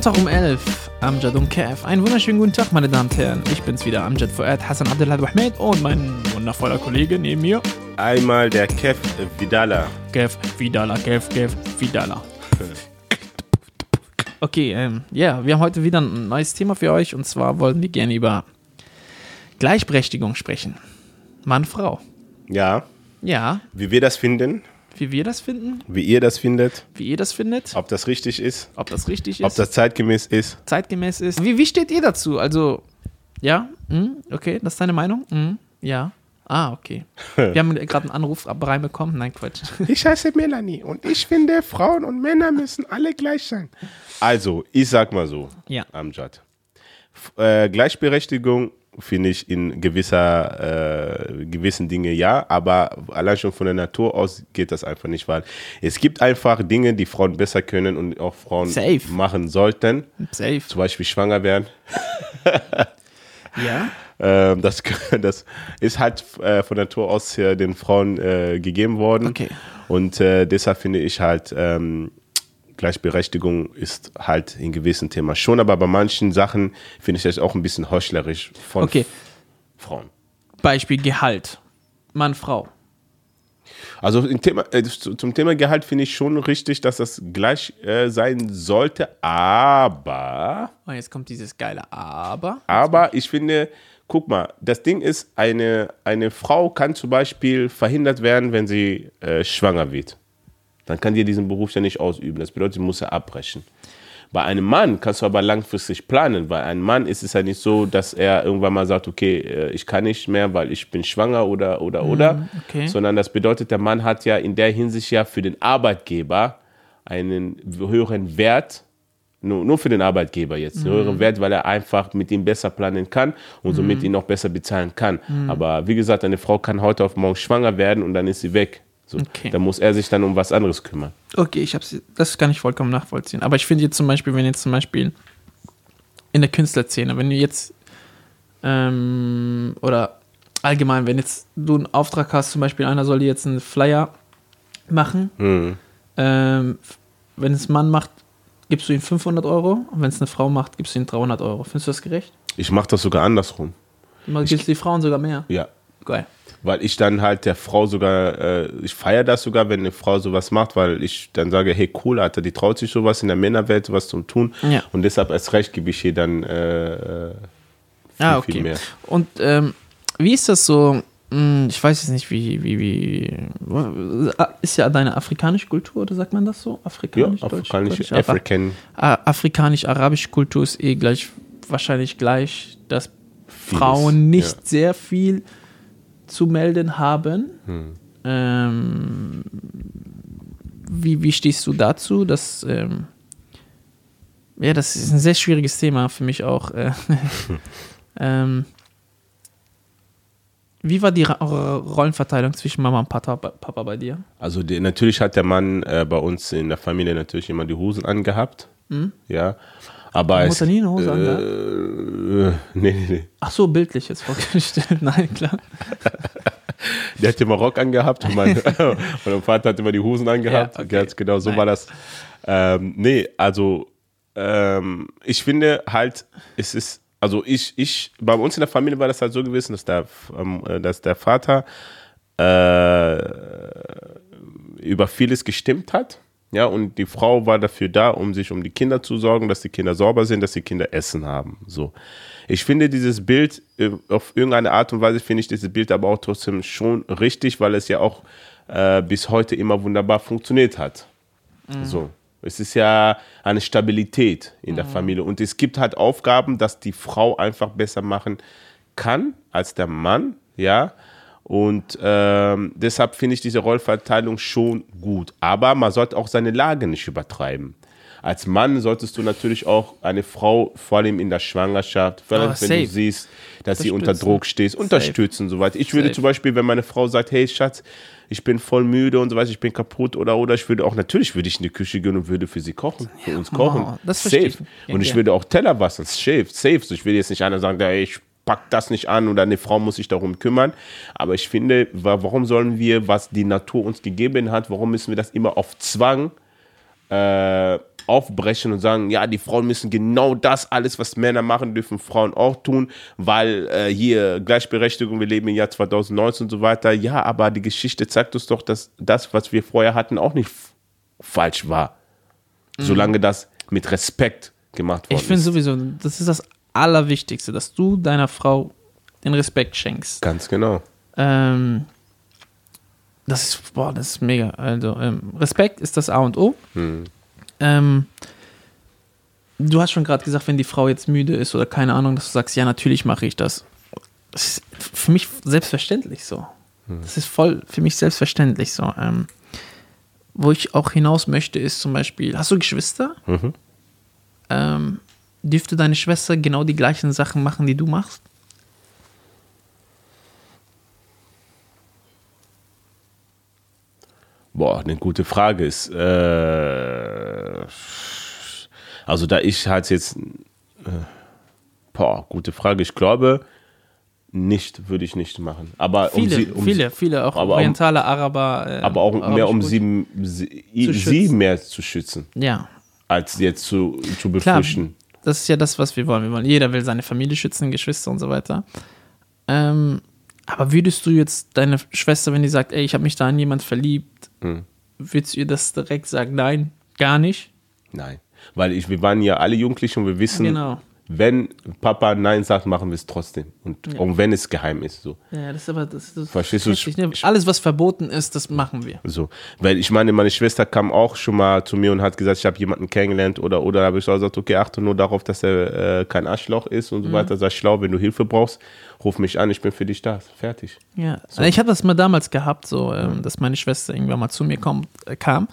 Sonntag um 11, Amjad und Kev. Einen wunderschönen guten Tag, meine Damen und Herren. Ich bin's wieder, Amjad Fuad, Hassan Abdellah Ahmed und mein wundervoller Kollege neben mir, Einmal der Kev Vidala. Kev Vidala, Kev, Kev Vidala. Okay, ähm, ja, wir haben heute wieder ein neues Thema für euch und zwar wollen wir gerne über Gleichberechtigung sprechen. Mann, Frau. Ja, Ja, wie wir das finden, wie wir das finden, wie ihr das findet, wie ihr das findet, ob das richtig ist, ob das richtig ist. ob das zeitgemäß ist. zeitgemäß ist. Wie, wie steht ihr dazu? Also, ja, hm, okay, das ist deine Meinung? Hm, ja. Ah, okay. Wir haben gerade einen Anruf reinbekommen. Nein, Quatsch. Ich heiße Melanie und ich finde, Frauen und Männer müssen alle gleich sein. Also, ich sag mal so, Ja. Amjad. Äh, Gleichberechtigung finde ich in gewisser, äh, gewissen Dinge ja, aber allein schon von der Natur aus geht das einfach nicht, weil es gibt einfach Dinge, die Frauen besser können und auch Frauen Safe. machen sollten. Safe. Zum Beispiel schwanger werden. Ja. Ähm, das, das ist halt äh, von Natur aus äh, den Frauen äh, gegeben worden. Okay. Und äh, deshalb finde ich halt, ähm, Gleichberechtigung ist halt in gewissen Themen schon, aber bei manchen Sachen finde ich das auch ein bisschen heuchlerisch von Okay. Frauen. Beispiel Gehalt. Mann, Frau. Also Thema, äh, zu- zum Thema Gehalt finde ich schon richtig, dass das gleich äh, sein sollte, aber Und jetzt kommt dieses geile Aber. Aber ich finde, guck mal, das Ding ist, eine, eine Frau kann zum Beispiel verhindert werden, wenn sie äh, schwanger wird. Dann kann die diesen Beruf ja nicht ausüben. Das bedeutet, sie muss ja abbrechen. Bei einem Mann kannst du aber langfristig planen. Bei einem Mann ist es ja nicht so, dass er irgendwann mal sagt, okay, äh, ich kann nicht mehr, weil ich bin schwanger oder, oder, oder. okay. Sondern das bedeutet, der Mann hat ja in der Hinsicht ja für den Arbeitgeber einen höheren Wert, nur, nur für den Arbeitgeber jetzt, einen höheren Wert, weil er einfach mit ihm besser planen kann und somit ihn auch besser bezahlen kann. Aber wie gesagt, eine Frau kann heute auf morgen schwanger werden und dann ist sie weg. So, Okay. Dann muss er sich dann um was anderes kümmern. Okay, ich hab's, das kann ich vollkommen nachvollziehen. Aber ich finde jetzt zum Beispiel, wenn jetzt zum Beispiel in der Künstlerszene, wenn du jetzt ähm, oder allgemein, wenn jetzt du einen Auftrag hast, zum Beispiel einer soll dir jetzt einen Flyer machen, Mhm. ähm, wenn es ein Mann macht, gibst du ihm 500 Euro und wenn es eine Frau macht, gibst du ihm 300 Euro. Findest du das gerecht? Ich mache das sogar andersrum. Du gibst die Frauen sogar mehr. Ja. Geil. Weil ich dann halt der Frau sogar, äh, ich feiere das sogar, wenn eine Frau sowas macht, weil ich dann sage, hey cool, Alter, die traut sich sowas in der Männerwelt, sowas zu tun. Ja. Und deshalb erst recht gebe ich hier dann äh, äh, viel, Ah, viel okay. mehr. Und ähm, wie ist das so? Hm, Ich weiß jetzt nicht, wie, wie, wie. Ist ja deine afrikanische Kultur, oder sagt man das so? Ja, Afrikanisch, Deutsch, afrikanische Deutsch, Afri- African Ah, Afrikanisch-arabische Kultur ist eh gleich, wahrscheinlich gleich, dass Frauen nicht ja. sehr viel zu melden haben. Hm. Ähm, wie, wie stehst du dazu? Dass, ähm, ja, das ist ein sehr schwieriges Thema für mich auch. Äh, ähm, wie war die Rollenverteilung zwischen Mama und Papa, Papa bei dir? Also die, natürlich hat der Mann äh, bei uns in der Familie natürlich immer die Hosen angehabt. Ja. Aber Deine es, Mutter nie eine Hose äh, nee, nee, nee. Ach so, bildlich jetzt vorgestellt. Nein, klar. Der hat immer Rock angehabt und mein, mein Vater hat immer die Hosen angehabt. Ja, okay. Ganz genau, so Nice. war das. Ähm, nee, also ähm, ich finde halt, es ist, also ich, ich, bei uns in der Familie war das halt so gewesen, dass der, ähm, äh, dass der Vater äh, über vieles gestimmt hat. Ja, und die Frau war dafür da, um sich um die Kinder zu sorgen, dass die Kinder sauber sind, dass die Kinder Essen haben. So. Ich finde dieses Bild, äh, auf irgendeine Art und Weise finde ich dieses Bild aber auch trotzdem schon richtig, weil es ja auch äh, bis heute immer wunderbar funktioniert hat. So. Es ist ja eine Stabilität in der Familie. Und es gibt halt Aufgaben, dass die Frau einfach besser machen kann als der Mann, ja. Und ähm, deshalb finde ich diese Rollverteilung schon gut. Aber man sollte auch seine Lage nicht übertreiben. Als Mann solltest du natürlich auch eine Frau, vor allem in der Schwangerschaft, vor allem Ah, wenn safe. du siehst, dass sie unter. Druck steht, unterstützen und so weiter. Ich würde Safe. zum Beispiel, wenn meine Frau sagt, hey Schatz, ich bin voll müde und so weiter, ich bin kaputt oder oder ich würde auch, natürlich würde ich in die Küche gehen und würde für sie kochen, für uns kochen. oh, das verstehe ich. safe. Ja, und ich ja. würde auch Teller waschen, safe, safe. So, ich will jetzt nicht einer sagen, hey, ich pack das nicht an oder eine Frau muss sich darum kümmern. Aber ich finde, wa- warum sollen wir, was die Natur uns gegeben hat, warum müssen wir das immer auf Zwang äh, aufbrechen und sagen, ja, die Frauen müssen genau das, alles, was Männer machen, dürfen Frauen auch tun, weil äh, hier Gleichberechtigung, wir leben im Jahr 2019 und so weiter. Ja, aber die Geschichte zeigt uns doch, dass das, was wir vorher hatten, auch nicht falsch war. Mhm. Solange das mit Respekt gemacht worden. Ich finde sowieso, das ist das Allerwichtigste, dass du deiner Frau den Respekt schenkst. Ganz genau. Ähm, das ist, boah, das ist mega. Also, ähm, Respekt ist das A und O. Hm. Ähm, du hast schon gerade gesagt, wenn die Frau jetzt müde ist oder keine Ahnung, dass du sagst, ja, natürlich mache ich das. Das ist für mich selbstverständlich so. Hm. Das ist voll für mich selbstverständlich so. Ähm, wo ich auch hinaus möchte, ist zum Beispiel, hast du Geschwister? Mhm. Ähm, dürfte deine Schwester genau die gleichen Sachen machen, die du machst? Boah, eine gute Frage ist. Äh, also da ich halt jetzt. Äh, boah, gute Frage. Ich glaube, nicht, würde ich nicht machen. Aber viele, um sie, um viele, viele, auch orientale Araber. Äh, aber auch mehr, um sie, sie, sie mehr zu schützen. Ja. Als jetzt zu, zu befürchten. Klar, das ist ja das, was wir wollen. Wir wollen. Jeder will seine Familie schützen, Geschwister und so weiter. Ähm, aber würdest du jetzt deine Schwester, wenn die sagt, ey, ich habe mich da in jemand verliebt, hm. würdest du ihr das direkt sagen? Nein, gar nicht? Nein. Weil ich, wir waren ja alle Jugendliche und wir wissen, genau wenn Papa Nein sagt, machen wir es trotzdem. Und ja. auch wenn es geheim ist. So. Ja, das ist aber das, das Verstehst du? Ne? Alles, was verboten ist, das machen wir. So. Weil ich meine, meine Schwester kam auch schon mal zu mir und hat gesagt, ich habe jemanden kennengelernt oder oder habe ich auch gesagt, okay, achte nur darauf, dass er äh, kein Arschloch ist und so mhm. weiter. Sag schlau, wenn du Hilfe brauchst, ruf mich an, ich bin für dich da. Fertig. Ja. So. Ich habe das mal damals gehabt, so, ähm, dass meine Schwester irgendwann mal zu mir kommt, äh, kam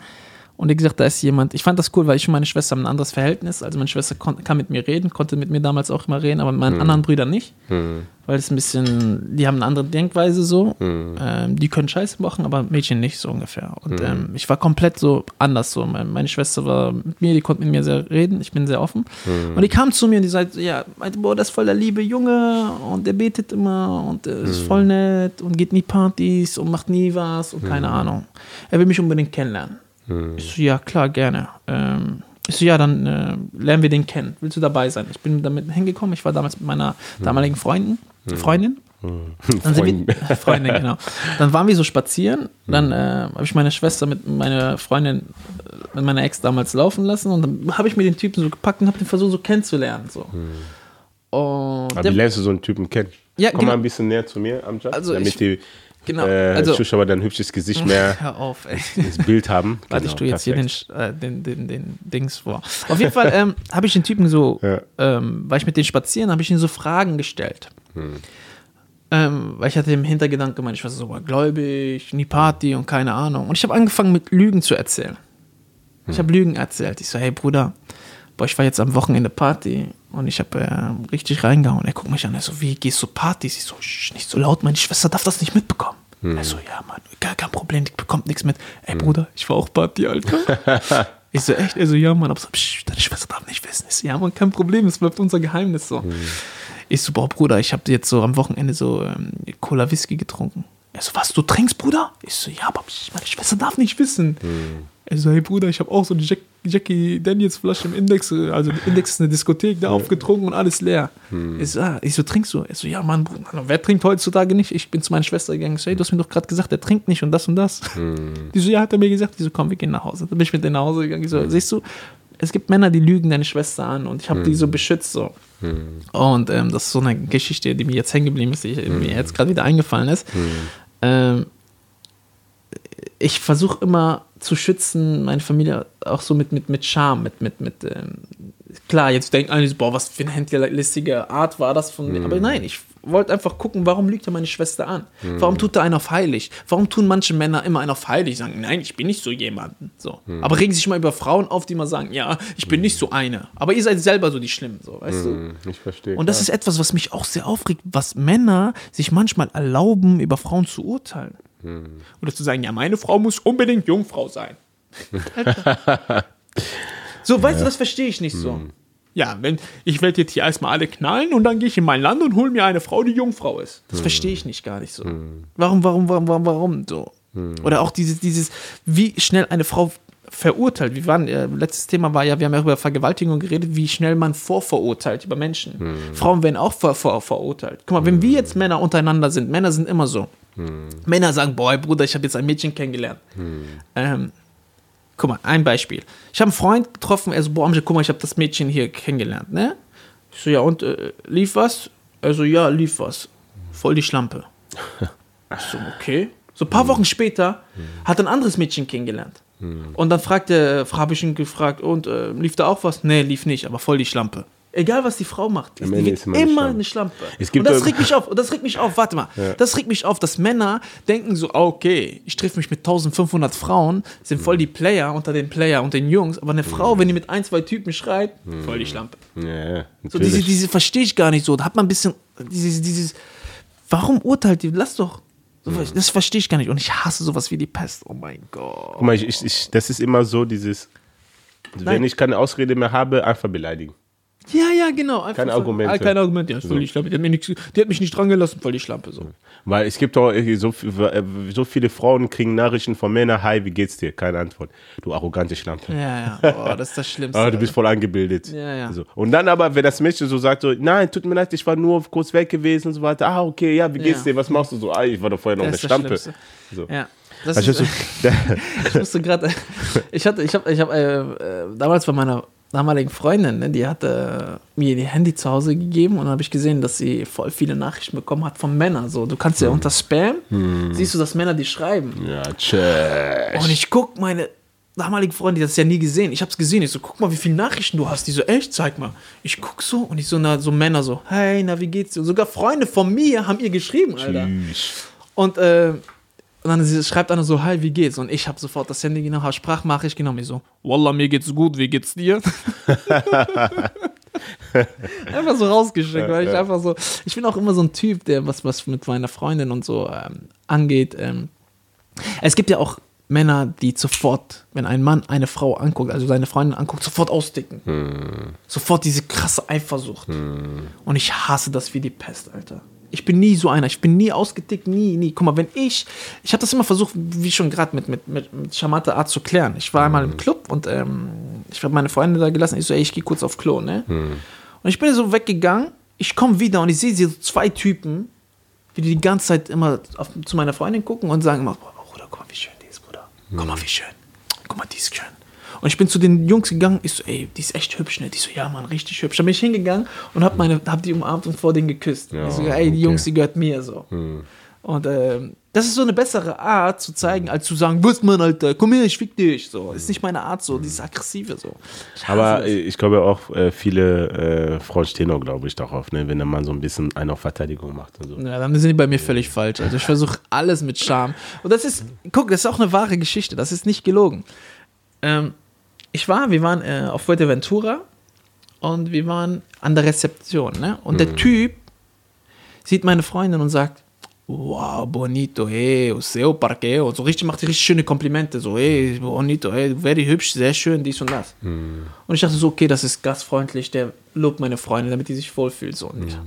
und wie gesagt, da ist jemand, ich fand das cool, weil ich und meine Schwester haben ein anderes Verhältnis. Also meine Schwester kann mit mir reden, konnte mit mir damals auch immer reden, aber mit meinen hm. anderen Brüdern nicht. Hm. Weil es ein bisschen, die haben eine andere Denkweise so. Hm. Ähm, die können Scheiße machen, aber Mädchen nicht so ungefähr. Und hm. ähm, ich war komplett so anders so. Meine, meine, Schwester war mit mir, die konnte mit mir sehr reden, ich bin sehr offen. Hm. Und die kam zu mir und die sagte, ja, meinte, boah, das ist voll der liebe Junge und der betet immer und der ist hm. voll nett und geht nie Partys und macht nie was und keine Ahnung. Er will mich unbedingt kennenlernen. Hm. Ich so, ja, klar, gerne. Ähm, ich so, ja, dann äh, lernen wir den kennen. Willst du dabei sein? Ich bin damit hingekommen. Ich war damals mit meiner hm. damaligen Freundin. Hm. Freundin. Dann sind wir, Freundin, genau. Dann waren wir so spazieren. Dann äh, habe ich meine Schwester mit meiner Freundin, äh, mit meiner Ex damals laufen lassen. Und dann habe ich mir den Typen so gepackt und habe den versucht so kennenzulernen. So. Und Aber wie lernst du so einen Typen kennen? Ja, Komm genau. mal ein bisschen näher zu mir, Amjad, also damit ich, die Genau. Äh, also, Zuschauer dein hübsches Gesicht mehr hör auf, ey. das Bild haben. Warte, genau, ich tue jetzt perfekt. hier den, äh, den, den, den Dings vor. Auf jeden Fall ähm, habe ich den Typen so, ja. ähm, war ich mit denen spazieren, habe ich ihn so Fragen gestellt. Hm. Ähm, weil ich hatte im Hintergedanken gemeint, ich war so gläubig, nie Party und keine Ahnung. Und ich habe angefangen mit Lügen zu erzählen. Hm. Ich habe Lügen erzählt. Ich so, hey Bruder, boah, ich war jetzt am Wochenende Party und ich habe äh, richtig reingehauen. Er guckt mich an, er so, wie gehst du Partys? Ich so, nicht so laut, meine Schwester darf das nicht mitbekommen. Hm. Er so, ja, Mann, gar kein Problem, die bekommt nichts mit. Ey, hm. Bruder, ich war auch Party, Alter. ich so, echt? Er so, ja, Mann, aber so, psch, deine Schwester darf nicht wissen. Ich so, ja, Mann, kein Problem, es bleibt unser Geheimnis so. Hm. Ich so, boah, Bruder, ich habe jetzt so am Wochenende so ähm, Cola Whisky getrunken. Er so, was, du trinkst, Bruder? Ich so, ja, aber meine Schwester darf nicht wissen. Hm. Er so, hey Bruder, ich habe auch so eine Jack, Jackie Daniels Flasche im Index, also Index ist eine Diskothek, da ja. aufgetrunken und alles leer. Hm. Ich, so, ah, ich so, trinkst du? Er so, ja Mann, Bruder, wer trinkt heutzutage nicht? Ich bin zu meiner Schwester gegangen, ich so, hey, du hast mir doch gerade gesagt, er trinkt nicht und das und das. Hm. Die so, ja, hat er mir gesagt. Die so, komm, wir gehen nach Hause. Dann bin ich mit denen nach Hause gegangen. Ich so, hm. siehst du, es gibt Männer, die lügen deine Schwester an und ich habe die so hm. beschützt so. Hm. Und ähm, das ist so eine Geschichte, die mir jetzt hängen geblieben ist, die mir jetzt gerade wieder eingefallen ist. Ähm, ich versuche immer zu schützen, meine Familie auch so mit, mit, mit Charme, mit, mit, mit, ähm, klar, jetzt denken alle, boah, was für eine hinterlistige Art war das von mir. Mhm. Aber nein, ich wollte einfach gucken, warum lügt er meine Schwester an? Mhm. Warum tut er einen auf heilig? Warum tun manche Männer immer einen auf heilig? Sagen, nein, ich bin nicht so jemanden. So. Mhm. Aber regen sich mal über Frauen auf, die mal sagen, ja, ich bin nicht so eine. Aber ihr seid selber so die Schlimmen, so, weißt du? Mhm, ich verstehe. Und das klar. ist etwas, was mich auch sehr aufregt, was Männer sich manchmal erlauben, über Frauen zu urteilen. Hm. Oder zu sagen, ja, meine Frau muss unbedingt Jungfrau sein. so, weißt ja. du, das verstehe ich nicht so. Hm. Ja, wenn ich werde jetzt hier erstmal alle knallen und dann gehe ich in mein Land und hole mir eine Frau, die Jungfrau ist. Das hm. verstehe ich nicht gar nicht so. Hm. Warum, warum, warum, warum, warum so? Hm. Oder auch dieses, dieses, wie schnell eine Frau verurteilt. Wir waren, äh, letztes Thema war ja, wir haben ja über Vergewaltigung geredet, wie schnell man vorverurteilt über Menschen. Hm. Frauen werden auch vor, vor, verurteilt. Guck mal, wenn wir jetzt Männer untereinander sind, Männer sind immer so. Hm. Männer sagen, boah, Bruder, ich habe jetzt ein Mädchen kennengelernt. Ähm, guck mal, ein Beispiel. Ich habe einen Freund getroffen, er so, boah, Amjad, guck mal, ich habe das Mädchen hier kennengelernt, ne? Ich so, ja, und äh, lief was? Er so, ja, lief was. Voll die Schlampe. Ich so, okay. So ein paar Wochen später hat ein anderes Mädchen kennengelernt. Und dann fragte, habe ich ihn gefragt, und äh, lief da auch was? Nee, lief nicht, aber voll die Schlampe. Egal, was die Frau macht, Am die Ende ist immer eine immer Schlampe. eine Schlampe. Und das regt mich auf, und das regt mich auf, warte mal, das regt mich auf, dass Männer denken so, ah, okay, ich treffe mich mit 1500 Frauen, sind voll die Player unter den Player und den Jungs, aber eine Frau, wenn die mit ein, zwei Typen schreibt, voll die Schlampe. Ja, ja, So diese, diese verstehe ich gar nicht so. Da hat man ein bisschen dieses, dieses, warum urteilt die? Lass doch. So, Das verstehe ich gar nicht. Und ich hasse sowas wie die Pest. Oh mein Gott. Guck mal, ich, ich, das ist immer so dieses, Nein. wenn ich keine Ausrede mehr habe, einfach beleidigen. Ja, ja, genau. Einfach Keine so- Argumente. Ah, keine Argumente. Ja, voll die Schlampe. Die hat, mir nix, die hat mich nicht dran gelassen, voll die Schlampe. So. Weil es gibt doch irgendwie so, äh, so viele Frauen kriegen Nachrichten von Männern, hi, wie geht's dir? Keine Antwort. Du arrogante Schlampe. Ja, ja. Oh, das ist das Schlimmste. Ah, du bist voll angebildet. Ja, ja. So. Und dann aber, wenn das Mädchen so sagt, so, nein, tut mir leid, ich war nur kurz weg gewesen und so weiter. Ah, okay, ja, wie geht's Ja. dir? Was machst du so? Ah, ich war doch vorher noch Das eine ist. Schlimmste. So. ja. Das Also, ist, so, ich musste gerade, ich hatte, ich habe, ich habe äh, äh, damals bei meiner damaligen Freundin, ne, die hatte mir ihr Handy zu Hause gegeben und dann habe ich gesehen, dass sie voll viele Nachrichten bekommen hat von Männern. So, du kannst ja unter Spam, siehst du, dass Männer die schreiben. ja, tschüss. Und ich guck meine damalige Freundin, die hat es ja nie gesehen. Ich habe es gesehen. Ich so, guck mal, wie viele Nachrichten du hast. Die so, echt, zeig mal. Ich guck so und ich so, na, so Männer so, hey, na, wie geht's dir? Und sogar Freunde von mir haben ihr geschrieben, Alter. Tschüss. Und, äh, und dann sie schreibt einer so, hi, wie geht's? Und ich habe sofort das Handy genommen, habe Sprachnachricht genommen. Ich so, Wallah, mir geht's gut, wie geht's dir? einfach so rausgeschickt, weil ich einfach so, ich bin auch immer so ein Typ, der was, was mit meiner Freundin und so ähm, angeht. Ähm, es gibt ja auch Männer, die sofort, wenn ein Mann eine Frau anguckt, also seine Freundin anguckt, sofort ausdicken. Sofort diese krasse Eifersucht. Und ich hasse das wie die Pest, Alter. Ich bin nie so einer. Ich bin nie ausgetickt, nie, nie. Guck mal, wenn ich, ich habe das immer versucht, wie schon gerade mit, mit, mit, mit charmanter Art zu klären. Ich war einmal im Club und ähm, ich habe meine Freunde da gelassen. Ich so, ey, ich gehe kurz auf Klo, ne? Und ich bin so weggegangen. Ich komme wieder und ich sehe so zwei Typen, die die ganze Zeit immer auf, zu meiner Freundin gucken und sagen immer, boah, Bruder, guck mal, wie schön die ist, Bruder. Guck mal, wie schön. Guck mal, die ist schön. Und ich bin zu den Jungs gegangen, ich so, ey, die ist echt hübsch, ne? Die so, ja, Mann, richtig hübsch. Dann bin ich hingegangen und hab, meine, hab die umarmt und vor denen geküsst. Ja, ich so, ey, die okay. Hm. Jungs, die gehört mir so. Und ähm, das ist so eine bessere Art zu zeigen, als zu sagen, was Mann, Alter, komm her, ich fick dich. So, ist nicht meine Art so, dieses aggressive so. Ich Aber äh, ich glaube auch, äh, viele äh, Frauen stehen auch, glaube ich, darauf, ne, wenn der Mann so ein bisschen einen auf Verteidigung macht. Und so. Ja, dann sind die bei mir völlig falsch. Also ich versuche alles mit Charme. Und das ist, guck, das ist auch eine wahre Geschichte. Das ist nicht gelogen. Ähm, ich war, wir waren äh, auf Fuerteventura und wir waren an der Rezeption. Ne? Und der Typ sieht meine Freundin und sagt, wow, bonito, hey, o seu parqueo. So richtig, macht richtig schöne Komplimente. So, hey, bonito, hey, very hübsch, sehr schön, dies und das. Und ich dachte so, okay, das ist gastfreundlich, der lobt meine Freundin, damit die sich wohlfühlt. So. Und, ja.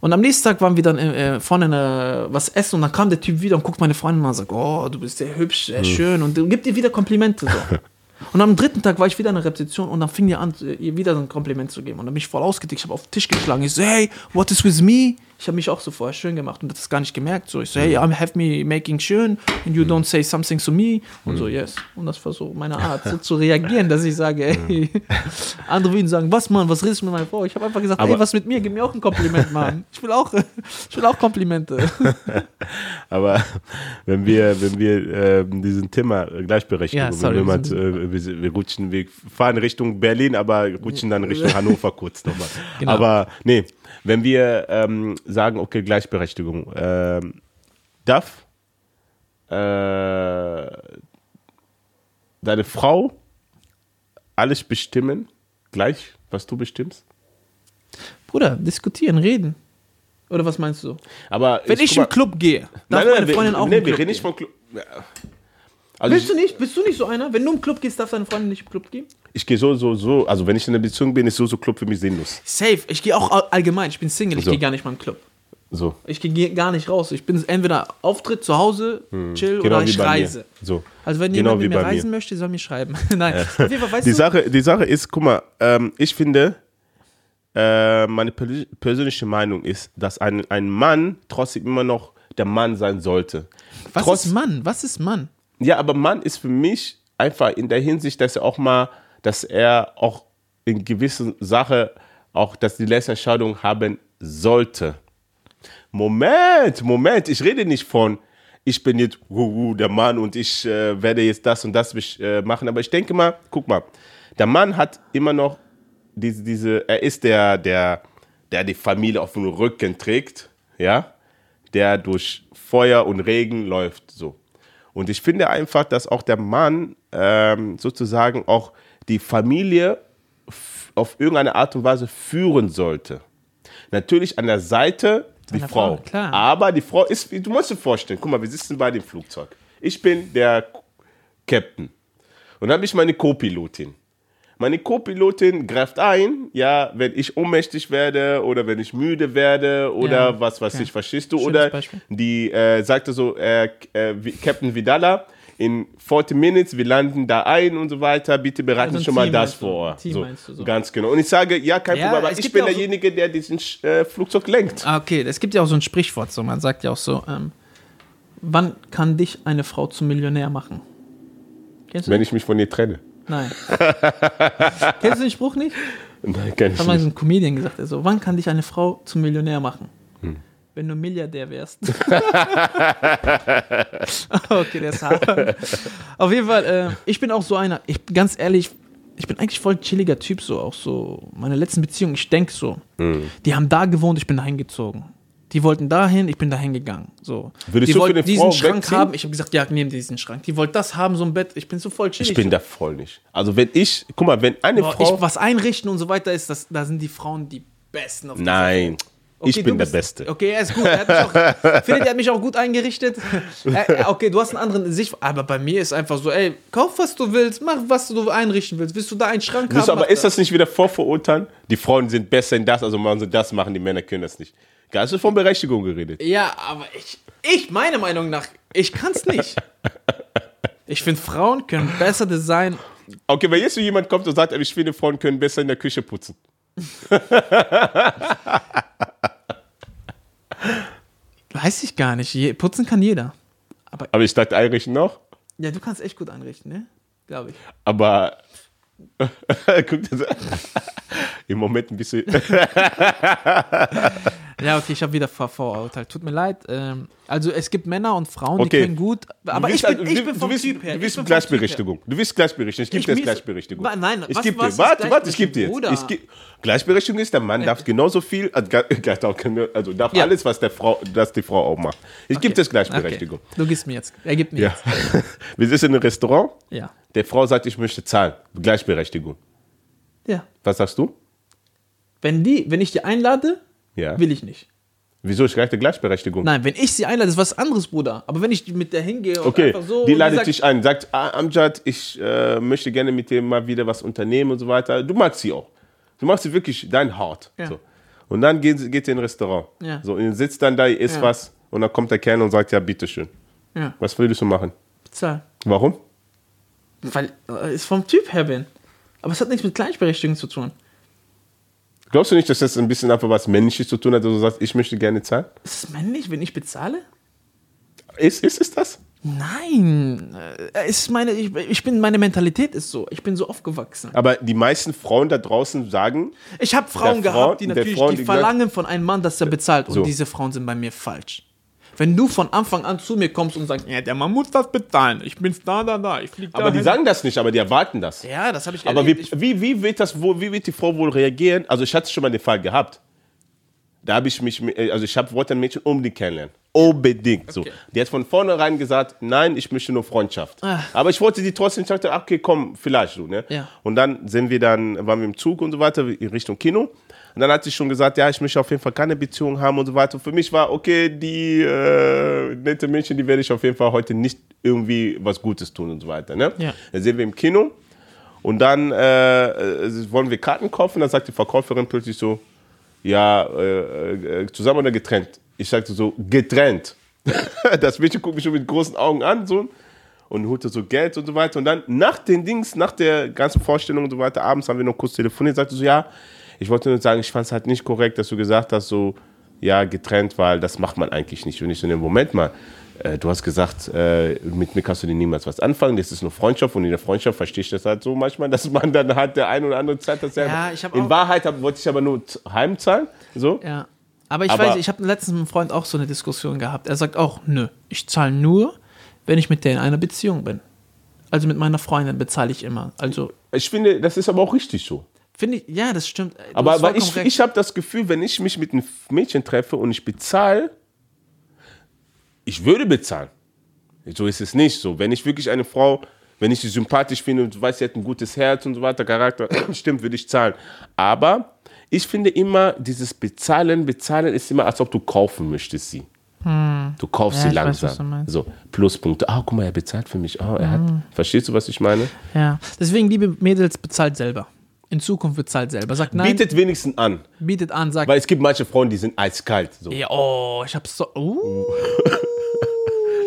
und am nächsten Tag waren wir dann äh, vorne äh, was essen und dann kam der Typ wieder und guckt meine Freundin an und sagt, oh, du bist sehr hübsch, sehr schön und gibt ihr wieder Komplimente. So. Und am dritten Tag war ich wieder in der Rezeption und dann fing die an, ihr wieder so ein Kompliment zu geben. Und dann bin ich voll ausgedickt, ich habe auf den Tisch geschlagen. Ich so, hey, what is with me? Ich habe mich auch so vorher schön gemacht und das gar nicht gemerkt. So, ich so, hey, I'm have me making schön and you don't say something to me. Und so, yes. Und das war so meine Art, so zu reagieren, dass ich sage, ey, andere würden sagen, was, Mann, was redest du mit meiner Frau? Ich habe einfach gesagt, Aber- ey, was mit mir? Gib mir auch ein Kompliment, Mann. Ich will auch, ich will auch Komplimente. Aber wenn wir, wenn wir ähm, diesen Thema äh, Gleichberechtigung, Ja, sorry, wenn wir, wir mal, äh, wir, wir rutschen, wir fahren Richtung Berlin, aber rutschen dann Richtung Hannover kurz nochmal. Genau. Aber nee, wenn wir ähm, sagen, okay, Gleichberechtigung, ähm, darf äh, deine Frau alles bestimmen, gleich, was du bestimmst? Bruder, diskutieren, reden. Oder was meinst du? Aber Wenn ich mal- im Club gehe, darf Nein, meine nein, Freundin wir, auch nee, im wir Club reden nicht von Club. Ja. Also Willst ich, du nicht? Bist du nicht so einer? Wenn du im Club gehst, darf deine Freundin nicht im Club gehen? ich gehe so, so, so. Also wenn ich in einer Beziehung bin, ist so, so Club für mich sinnlos. Safe. Ich gehe auch all- allgemein. Ich bin Single. Ich So. gehe gar nicht mal im Club. So. Ich gehe gar nicht raus. Ich bin entweder Auftritt zu Hause, chill Genau oder ich reise. So. Also wenn Genau jemand mit mir bei mir. reisen möchte, soll mir schreiben. Nein, auf jeden Fall, weißt Die du, Sache, die Sache ist, guck mal, ähm, ich finde, äh, meine pers- persönliche Meinung ist, dass ein, ein Mann trotzdem immer noch der Mann sein sollte. was Trotz, ist Mann? Was ist Mann? Ja, aber Mann ist für mich einfach in der Hinsicht, dass er auch mal, dass er auch in gewissen Sachen auch, dass die Leistungsentscheidung haben sollte. Moment, Moment, ich rede nicht von, ich bin jetzt uh, uh, der Mann und ich äh, werde jetzt das und das äh, machen, aber ich denke mal, guck mal, der Mann hat immer noch diese, diese er ist der, der, der die Familie auf dem Rücken trägt, ja, der durch Feuer und Regen läuft, so. Und ich finde einfach, dass auch der Mann ähm, sozusagen auch die Familie auf irgendeine Art und Weise führen sollte. Natürlich an der Seite die der Frau. Frau. Aber die Frau ist, du musst dir vorstellen, guck mal, wir sitzen bei dem Flugzeug. Ich bin der Captain. Und dann habe ich meine Co-Pilotin. Meine Co-Pilotin greift ein, ja, wenn ich ohnmächtig werde oder wenn ich müde werde oder Ja, was weiß okay. ich, verstehst du? Schönes oder Beispiel. die äh, sagte so, äh, äh, Captain Vidala, in 40 Minutes, wir landen da ein und so weiter, bitte bereiten Also schon mal Team das vor. Team so, meinst du so? Ganz genau. Und ich sage, ja, kein Ja, Problem, aber ich bin ja derjenige, der diesen äh, Flugzeug lenkt. Ah, okay, es gibt ja auch so ein Sprichwort, so man sagt ja auch so, ähm, wann kann dich eine Frau zum Millionär machen? Wenn ich mich von ihr trenne. Nein. Kennst du den Spruch nicht? Nein, kann ich Hat mal so nicht. ein Comedian gesagt, er so, wann kann dich eine Frau zum Millionär machen? Hm. Wenn du Milliardär wärst. okay, der ist hart. Auf jeden Fall, äh, ich bin auch so einer, ich ganz ehrlich, ich bin eigentlich voll chilliger Typ, so auch so. Meine letzten Beziehungen, ich denke so. Hm. Die haben da gewohnt, ich bin dahin gezogen. Die wollten dahin, ich bin dahin gegangen. So. Würdest die du wollten diesen Frau Schrank wegziehen? haben, ich habe gesagt, ja, nehmen diesen Schrank. Die wollten das haben, so ein Bett. Ich bin so voll chillig. Ich bin da voll nicht. Also wenn ich, guck mal, wenn eine Boah, Frau. ich, was einrichten und so weiter ist, das, da sind die Frauen die Besten auf nein, Okay, ich bin der bist- Beste. Okay, er ist gut. Er hat mich auch, Philipp, der hat mich auch gut eingerichtet. Äh, okay, du hast einen anderen Sicht. Aber bei mir ist einfach so, ey, kauf was du willst, mach was du einrichten willst. Willst du da einen Schrank Willst du, haben? aber ist das nicht wieder vorverurteilen? Die Frauen sind besser in das, also machen sie das, machen die Männer können das nicht. Hast du von Berechtigung geredet? Ja, aber ich, ich, meiner Meinung nach, ich kann's nicht. Ich finde, Frauen können besser designen. Okay, wenn jetzt so jemand kommt und sagt, ich finde, Frauen können besser in der Küche putzen. Weiß ich gar nicht. Putzen kann jeder. Aber ich dachte, einrichten noch. Ja, du kannst echt gut einrichten, ne? Glaube ich. Aber guck das an. Im Moment ein bisschen. Ja, okay, ich habe wieder vor- vorurteilt. Tut mir leid. Ähm, also es gibt Männer und Frauen, die Okay. können gut. Aber ich willst bin, also- ich bin du vom willst, Typ her. Du vom Gleichberechtigung. Du willst Gleichberechtigung. Ich gebe dir jetzt Gleichberechtigung. Nein, ich was- gebe was Warte, warte, ich gebe dir jetzt. Ich geb, Gleichberechtigung ist, der Mann darf genauso viel, also ge- gleich auch keine- also darf Ja. alles, was der Frau, das die Frau auch macht. Ich gebe dir jetzt Gleichberechtigung. Okay. Du gibst mir jetzt. Er gibt mir Ja. jetzt. Wir sind in einem Restaurant. Ja. Der Frau sagt, ich möchte zahlen. Gleichberechtigung. Ja. Was sagst du? Wenn, die, wenn ich die einlade, Ja. will ich nicht. Wieso? Ich gleiche Gleichberechtigung. Nein, wenn ich sie einlade, ist was anderes, Bruder. Aber wenn ich mit der hingehe und Okay, einfach so. die ladet sagt- dich ein, sagt, ah, Amjad, ich äh, möchte gerne mit dir mal wieder was unternehmen und so weiter. Du magst sie auch. Du machst sie wirklich dein Hart. Ja. So. Und dann geht, geht ihr in ein Restaurant. Ja. So, und sitzt dann da, ihr isst Ja. was und dann kommt der Kerl und sagt, ja, bitteschön. Ja, Was würdest du machen? bezahl. Warum? Weil äh, ich vom Typ her bin. Aber es hat nichts mit Gleichberechtigung zu tun. Glaubst du nicht, dass das ein bisschen einfach was Männliches zu tun hat, dass du sagst, ich möchte gerne zahlen? Ist es männlich, wenn ich bezahle? Ist, ist es das? Nein. Äh, Ist meine, ich, ich bin, meine Mentalität ist so. Ich bin so aufgewachsen. Aber die meisten Frauen da draußen sagen, Ich habe Frauen Frau- gehabt, die natürlich Frauen, die die verlangen von einem Mann, dass er bezahlt. Und So. diese Frauen sind bei mir falsch. Wenn du von Anfang an zu mir kommst und sagst, ja, der Mann muss das bezahlen. Ich bin's da, da, da. Ich flieg da. aber die sagen das nicht, aber die erwarten das. ja, das habe ich Aber wie, erlebt. Ich- wie, wie, wird das wie wird die Frau wohl reagieren? Also ich hatte schon mal den Fall gehabt. Da habe ich mich, mit- also ich wollte ein Mädchen unbedingt kennenlernen. Unbedingt. So. Okay. Die hat von vornherein gesagt, nein, ich möchte nur Freundschaft. Ah. Aber ich wollte die trotzdem, ich dachte, okay, komm, vielleicht so. Ne? Ja. Und dann sind wir dann, waren wir im Zug und so weiter, in Richtung Kino. Und dann hat sie schon gesagt, ja, ich möchte auf jeden Fall keine Beziehung haben und so weiter. Für mich war, okay, die äh, nette Mädchen, die werde ich auf jeden Fall heute nicht irgendwie was Gutes tun und so weiter. Ne? Ja. Dann sind wir im Kino und dann äh, äh, wollen wir Karten kaufen. Dann sagt die Verkäuferin plötzlich so, ja, äh, äh, zusammen oder getrennt? Ich sagte so, getrennt. Das Mädchen guckt mich schon mit großen Augen an, so, und holte so Geld und so weiter. Und dann nach den Dings, nach der ganzen Vorstellung und so weiter, abends haben wir noch kurz telefoniert, sagte so, ja, ich wollte nur sagen, ich fand es halt nicht korrekt, dass du gesagt hast, so, ja, getrennt, weil das macht man eigentlich nicht. Und ich so, ne, Moment mal, äh, du hast gesagt, äh, mit mir kannst du dir niemals was anfangen, das ist nur Freundschaft und in der Freundschaft verstehe ich das halt so manchmal, dass man dann halt der ein oder andere Zeit das. Ja, ich in Wahrheit hab, wollte ich aber nur heimzahlen, so. Ja. Aber ich Aber- weiß, ich habe letztens mit einem Freund auch so eine Diskussion gehabt. Er sagt auch, nö, ich zahle nur, wenn ich mit der in einer Beziehung bin. Also mit meiner Freundin bezahle ich immer. Also Ich finde, das ist aber auch richtig so. Finde ich, ja, das stimmt. Du Aber vollkommen ich, recht. ich habe das Gefühl, wenn ich mich mit einem Mädchen treffe und ich bezahle, ich würde bezahlen. So ist es nicht so. Wenn ich wirklich eine Frau, wenn ich sie sympathisch finde und du weißt, sie hat ein gutes Herz und so weiter, Charakter, stimmt, würde ich zahlen. Aber ich finde immer, dieses Bezahlen, Bezahlen ist immer, als ob du kaufen möchtest sie. Du kaufst Hm. Ja, sie weiß, langsam. meinst. so, Pluspunkte. Ah, guck mal, er bezahlt für mich. Oh, er Hm. hat. Verstehst du, was ich meine? Ja. Deswegen, liebe Mädels, bezahlt selber. In Zukunft bezahlt selber. Sagt nein, bietet, Bietet wenigstens an. an, sagt, Weil es gibt manche Frauen, die sind eiskalt. So. ja, oh, ich hab's so, uh,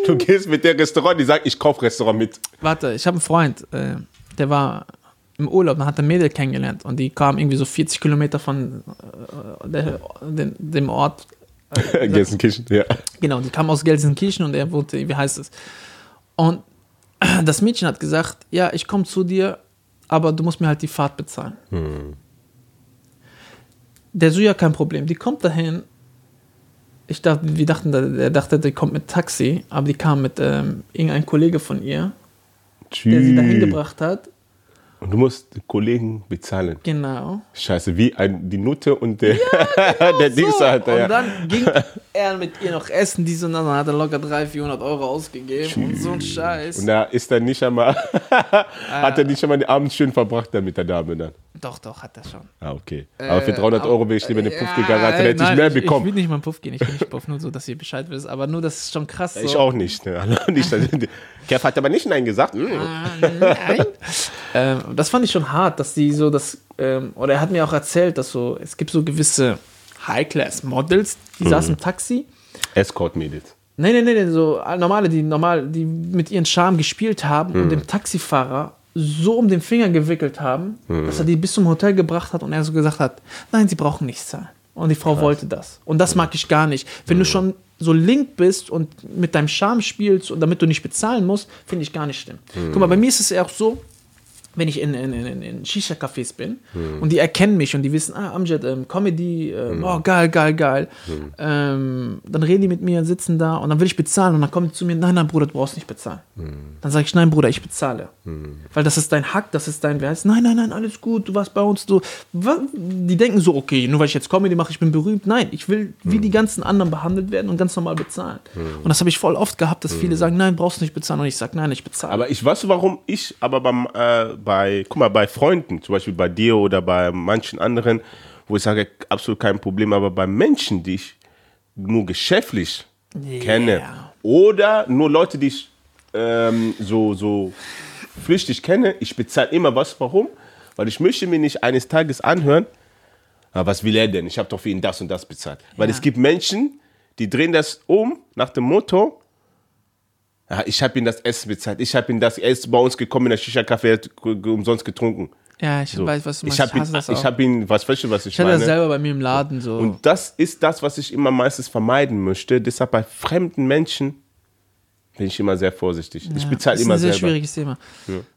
Du gehst mit der Restaurant, die sagt, ich kauf Restaurant mit. Warte, ich habe einen Freund, äh, der war im Urlaub, dann hat er ein Mädel kennengelernt und die kam irgendwie so 40 Kilometer von äh, der, dem, dem Ort. Gelsenkirchen, ja. Genau, die kam aus Gelsenkirchen und er wohnte, wie heißt es? Und das Mädchen hat gesagt, ja, ich komme zu dir, aber du musst mir halt die Fahrt bezahlen. Der so, ja, kein Problem. Die kommt dahin. Ich dachte, wir dachten, er dachte, die kommt mit Taxi, aber die kam mit ähm, irgendeinem Kollege von ihr, der sie dahin gebracht hat. Und du musst die Kollegen bezahlen. Genau. Scheiße, wie ein, die Nutte und der, der Dings, So, Alter. und Ja. dann ging er mit ihr noch essen, dies und dann hat er locker 300, 400 Euro ausgegeben und so ein Scheiß. Und da ist er nicht einmal, hat er nicht einmal den Abend schön verbracht dann mit der Dame dann. Doch, doch, hat er schon. Ah, okay. Aber für Äh, 300 aber- Euro wäre ich lieber in den Puff gegangen, als dann hätte ich nein, mehr Ich will bekommen. nicht mal in Puff gehen, ich will nicht Puff, nur so, dass ihr Bescheid wisst. Aber nur, das ist schon krass. So. Ich auch nicht. Ne? Nicht Kev hat aber nicht Nein gesagt. Mm. Ah, Nein. ähm, das fand ich schon hart, dass die so das, ähm, oder er hat mir auch erzählt, dass so, es gibt so gewisse High-Class-Models, die saßen im Taxi. Escort-Mädels. Nee, nee, nee, so normale, die normal, die mit ihren Charme gespielt haben und dem Taxifahrer so um den Finger gewickelt haben, dass er die bis zum Hotel gebracht hat und er so gesagt hat, nein, sie brauchen nichts zahlen. Und die Frau wollte das. Und das mag ich gar nicht. Wenn du schon so link bist und mit deinem Charme spielst und damit du nicht bezahlen musst, finde ich gar nicht schlimm. Guck mal, bei mir ist es ja auch so, wenn ich in, in, in, in Shisha-Cafés bin und die erkennen mich und die wissen, ah, Amjad, ähm, Comedy, ähm, oh, geil, geil, geil. Ähm, dann reden die mit mir, sitzen da und dann will ich bezahlen und dann kommen die zu mir, nein, nein, Bruder, du brauchst nicht bezahlen. Dann sage ich, nein, Bruder, ich bezahle. Weil das ist dein Hack, das ist dein, wer heißt, nein, nein, nein, alles gut, du warst bei uns, du. Die denken so, okay, nur weil ich jetzt Comedy mache, ich bin berühmt. Nein, ich will wie die ganzen anderen behandelt werden und ganz normal bezahlen. Und das habe ich voll oft gehabt, dass viele sagen, nein, brauchst nicht bezahlen. Und ich sage, nein, ich bezahle. Aber ich weiß, warum ich aber beim, äh, bei, guck mal, bei Freunden, zum Beispiel bei dir oder bei manchen anderen, wo ich sage, absolut kein Problem, aber bei Menschen, die ich nur geschäftlich kenne oder nur Leute, die ich ähm, so, so flüchtig kenne, ich bezahle immer was. Warum? Weil ich möchte mir nicht eines Tages anhören, ah, was will er denn? Ich habe doch für ihn das und das bezahlt. Weil Ja. es gibt Menschen, die drehen das um nach dem Motto, ich habe ihm das Essen bezahlt. Ich habe ihm das, er ist bei uns gekommen in der er g- umsonst getrunken. ja, ich So. weiß, was du ich meinst. habe ihn, das ich hab ihn, was weißt du, was ich, Ich hatte das meine? selber bei mir im Laden so. Und das ist das, was ich immer meistens vermeiden möchte. Deshalb bei fremden Menschen bin ich immer sehr vorsichtig. ich Ja, bezahle ist immer ein sehr selber. schwieriges Thema.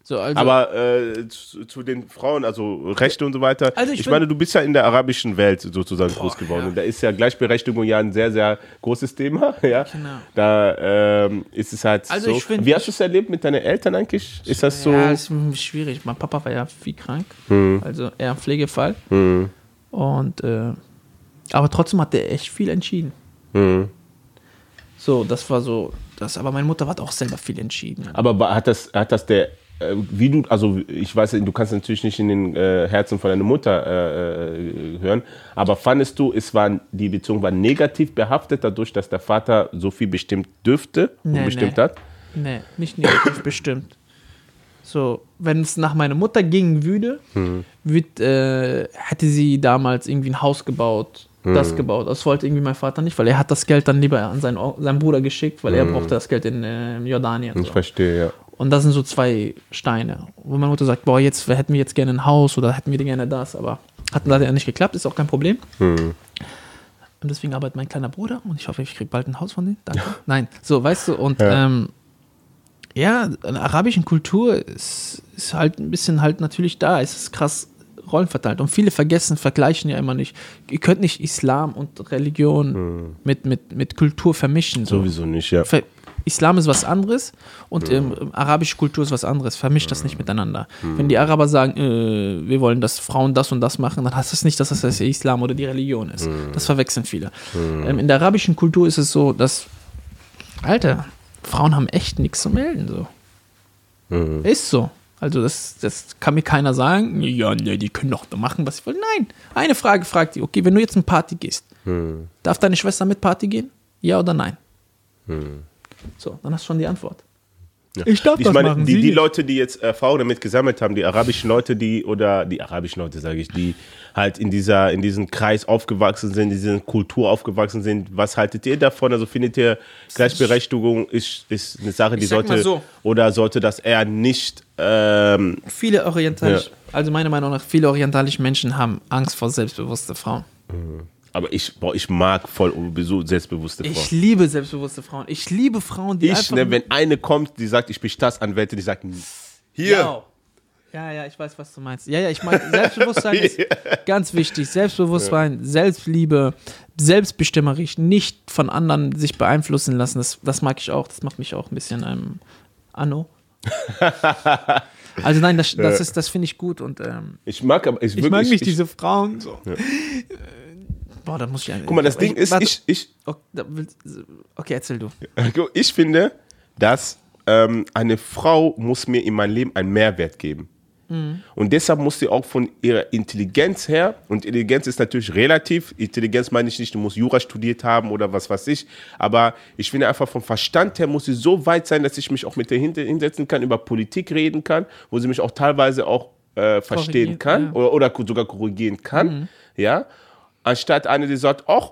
So, also, Aber äh, zu, zu den Frauen, also Rechte und so weiter. Also ich ich meine, du bist ja in der arabischen Welt sozusagen groß geworden. ja. Und da ist ja Gleichberechtigung ja ein sehr, sehr großes Thema. Ja? Genau. Da ähm, ist es halt Also so. ich find- Wie hast du es erlebt mit deinen Eltern eigentlich? Ist das so? Ja, ist schwierig. Mein Papa war ja viel krank. Hm. Also eher ein Pflegefall. Und äh, aber trotzdem hat der echt viel entschieden. Hm. So, das war so. Das, aber meine Mutter hat auch selber viel entschieden. Aber hat das, hat das der, äh, wie du, also ich weiß, du kannst natürlich nicht in den äh, Herzen von deiner Mutter äh, äh, hören, aber fandest du, es war, die Beziehung war negativ behaftet, dadurch, dass der Vater so viel bestimmt dürfte und Nee, bestimmt nee. hat? Nee, nicht negativ bestimmt. So, wenn es nach meiner Mutter gingen würde, Hm. würd, äh, hätte sie damals irgendwie ein Haus gebaut das gebaut. Das wollte irgendwie mein Vater nicht, weil er hat das Geld dann lieber an seinen, seinen Bruder geschickt, weil er brauchte das Geld in äh, Jordanien. Ich So. verstehe, ja. Und das sind so zwei Steine, wo meine Mutter sagt, boah, jetzt hätten wir jetzt gerne ein Haus oder hätten wir gerne das, aber hat leider nicht geklappt, ist auch kein Problem. Hm. Und deswegen arbeitet mein kleiner Bruder und ich hoffe, ich kriege bald ein Haus von denen. Danke. Nein, so, weißt du, und Ja. ähm, ja, in der arabischen Kultur ist, ist halt ein bisschen halt natürlich da, es ist krass rollenverteilt. Und viele vergessen, vergleichen ja immer nicht. Ihr könnt nicht Islam und Religion mit, mit, mit Kultur vermischen. So. Sowieso nicht, ja. Ver Islam ist was anderes und ähm, arabische Kultur ist was anderes. Vermischt das nicht miteinander. Wenn die Araber sagen, äh, wir wollen, dass Frauen das und das machen, dann heißt das nicht, dass das der Islam oder die Religion ist. Das verwechseln viele. Ähm, in der arabischen Kultur ist es so, dass, Alter, Frauen haben echt nichts zu melden. So. Ist so. Also das, das kann mir keiner sagen, ja, ne, die können doch machen, was sie wollen. Nein, eine Frage fragt die, okay, wenn du jetzt eine Party gehst, darf deine Schwester mit Party gehen? Ja oder nein? So, dann hast du schon die Antwort. Ja. Ich darf das meine, machen, Die, Sie die nicht. Leute, die jetzt Erfahrung damit gesammelt haben, die arabischen Leute, die oder die arabischen Leute, sage ich, die halt in dieser in diesem Kreis aufgewachsen sind, in dieser Kultur aufgewachsen sind, was haltet ihr davon? Also findet ihr Gleichberechtigung ist, ist eine Sache, die Ich sollte so. oder sollte das eher nicht ähm, Viele orientalische, Ja. also meiner Meinung nach, viele orientalische Menschen haben Angst vor selbstbewusste Frauen. Aber ich, boah, ich mag voll so selbstbewusste Frauen. Ich liebe selbstbewusste Frauen. Ich liebe Frauen, die Ich, einfach... ne, wenn eine kommt, die sagt, ich bin Staatsanwältin, die sagt, hier, Ja. Ja, ja, ich weiß, was du meinst. Ja, ja, ich meine, Selbstbewusstsein ist ganz wichtig. Selbstbewusstsein, Selbstliebe, selbstbestimmerisch, nicht von anderen sich beeinflussen lassen. Das, das mag ich auch. Das macht mich auch ein bisschen ähm, anno. Also nein, das, das, ist- das finde ich gut und ähm, ich mag aber, ich, ich mag nicht ich, diese Frauen so. Äh, Boah, da muss ich Guck mal, das Ding ist, warte, ich, ich, okay, willst- okay, erzähl du. Ich finde, dass ähm, eine Frau muss mir in meinem Leben einen Mehrwert geben. Und deshalb muss sie auch von ihrer Intelligenz her, und Intelligenz ist natürlich relativ, Intelligenz meine ich nicht, du musst Jura studiert haben oder was weiß ich, aber ich finde einfach vom Verstand her muss sie so weit sein, dass ich mich auch mit ihr hinsetzen kann, über Politik reden kann, wo sie mich auch teilweise auch äh, verstehen kann ja. oder, oder sogar korrigieren kann, ja, anstatt eine, die sagt, ach,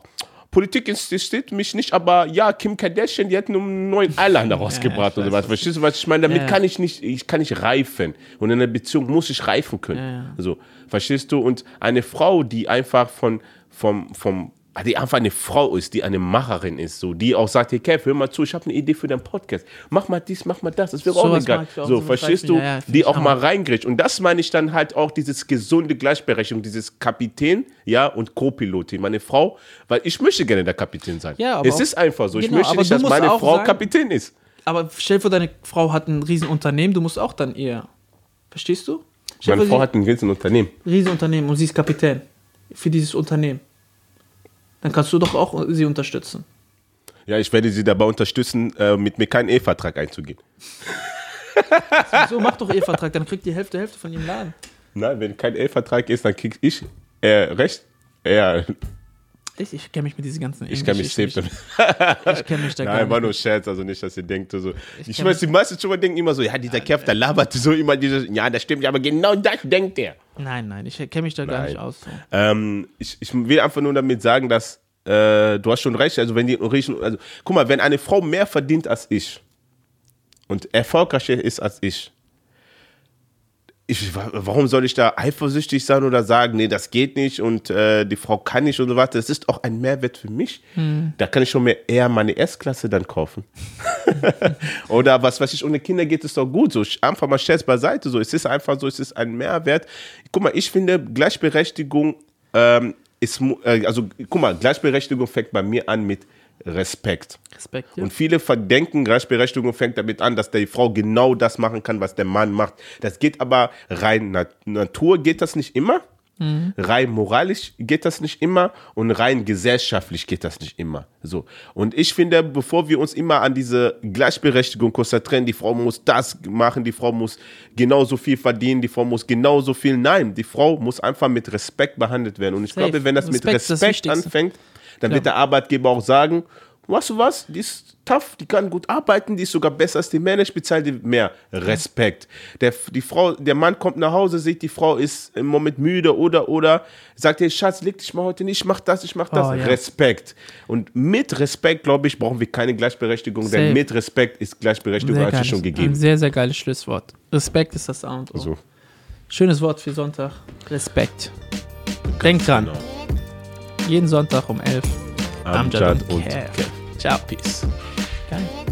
Politik interessiert mich nicht, aber ja, Kim Kardashian, die hat einen neuen Eyeliner rausgebracht ich oder was. Verstehst du, was ich meine? Damit Ja, ja. kann ich nicht, ich kann nicht reifen. Und in einer Beziehung muss ich reifen können. Ja, ja. So, verstehst du? Und eine Frau, die einfach von, vom, vom, die einfach eine Frau ist, die eine Macherin ist, so, die auch sagt, hey Kev, hör mal zu, ich habe eine Idee für deinen Podcast. Mach mal dies, mach mal das, das wäre auch Sowas egal. ich auch, So, sowas verstehst du? ja, ja, die ich auch mal reingrätscht. Und das meine ich dann halt auch, dieses gesunde Gleichberechtigung, dieses Kapitän, ja, und Co-Pilotin. Meine Frau, weil ich möchte gerne der Kapitän sein. Ja, aber es auch- ist einfach so. Ich Genau, möchte aber nicht, dass meine auch Frau sagen- Kapitän ist. Aber stell dir vor, deine Frau hat ein Riesenunternehmen, du musst auch dann ihr. Verstehst du? Stell Meine vor, Frau hat ein riesen Unternehmen. sie- Riesenunternehmen und sie ist Kapitän für dieses Unternehmen. Dann kannst du doch auch sie unterstützen. Ja, ich werde sie dabei unterstützen, äh, mit mir keinen Ehevertrag einzugehen. So, mach doch ihr Vertrag, dann kriegt die Hälfte Hälfte von ihrem Laden. Nein, wenn kein Ehevertrag ist, dann krieg ich äh, recht. Ja, Ich, ich kenne mich mit diesen ganzen ich kann mich safe damit. Ich kenne mich da gar Nein, war nur Scherz, also nicht, dass ihr denkt so. Ich, kenn weiß, die meisten schon mal denken immer so, ja, dieser Kev, der labert so immer dieses, ja, das stimmt, aber genau das denkt er. Nein, nein, ich kenne mich da gar Nein. nicht aus. So. Ähm, ich, ich will einfach nur damit sagen, dass äh, du hast schon recht, also wenn die also guck mal, wenn eine Frau mehr verdient als ich und erfolgreicher ist als ich, ich, wa- warum soll ich da eifersüchtig sein oder sagen, nee, das geht nicht und äh, die Frau kann nicht und so weiter. Das ist auch ein Mehrwert für mich. Da kann ich schon mehr eher meine S-Klasse dann kaufen. oder was weiß ich, ohne Kinder geht es doch gut. So einfach mal Scherz beiseite. So, es ist einfach so, es ist ein Mehrwert. Guck mal, ich finde Gleichberechtigung ähm, ist, äh, also guck mal, Gleichberechtigung fängt bei mir an mit Respekt. Respekt, ja. Und viele verdenken, Gleichberechtigung fängt damit an, dass die Frau genau das machen kann, was der Mann macht. Das geht aber rein Nat Natur geht das nicht immer. Rein moralisch geht das nicht immer und rein gesellschaftlich geht das nicht immer. So. Und ich finde, bevor wir uns immer an diese Gleichberechtigung konzentrieren, die Frau muss das machen, die Frau muss genauso viel verdienen, die Frau muss genauso viel. Nein, die Frau muss einfach mit Respekt behandelt werden. Und ich Safe. glaube, wenn das mit Respekt das Respekt Wichtigste. anfängt, dann wird der Arbeitgeber auch sagen, weißt du was, die ist tough, die kann gut arbeiten, die ist sogar besser als die Männer, ich bezahle dir mehr. Respekt. Der, die Frau, der Mann kommt nach Hause, sieht, die Frau ist im Moment müde oder, oder, sagt ihr, Schatz, leg dich mal heute nicht, ich mach das, ich mach das. Oh, ja. Respekt. Und mit Respekt, glaube ich, brauchen wir keine Gleichberechtigung, Safe. denn mit Respekt ist Gleichberechtigung Sehr eigentlich schon Ein gegeben. sehr, sehr geiles Schlusswort. Respekt ist das A und O. So. Schönes Wort für Sonntag. Respekt. Denk dran, Genau. Jeden Sonntag um 11 Uhr. Amjad, Amjad und, und Kev. Kev. Ciao. Peace. Geil.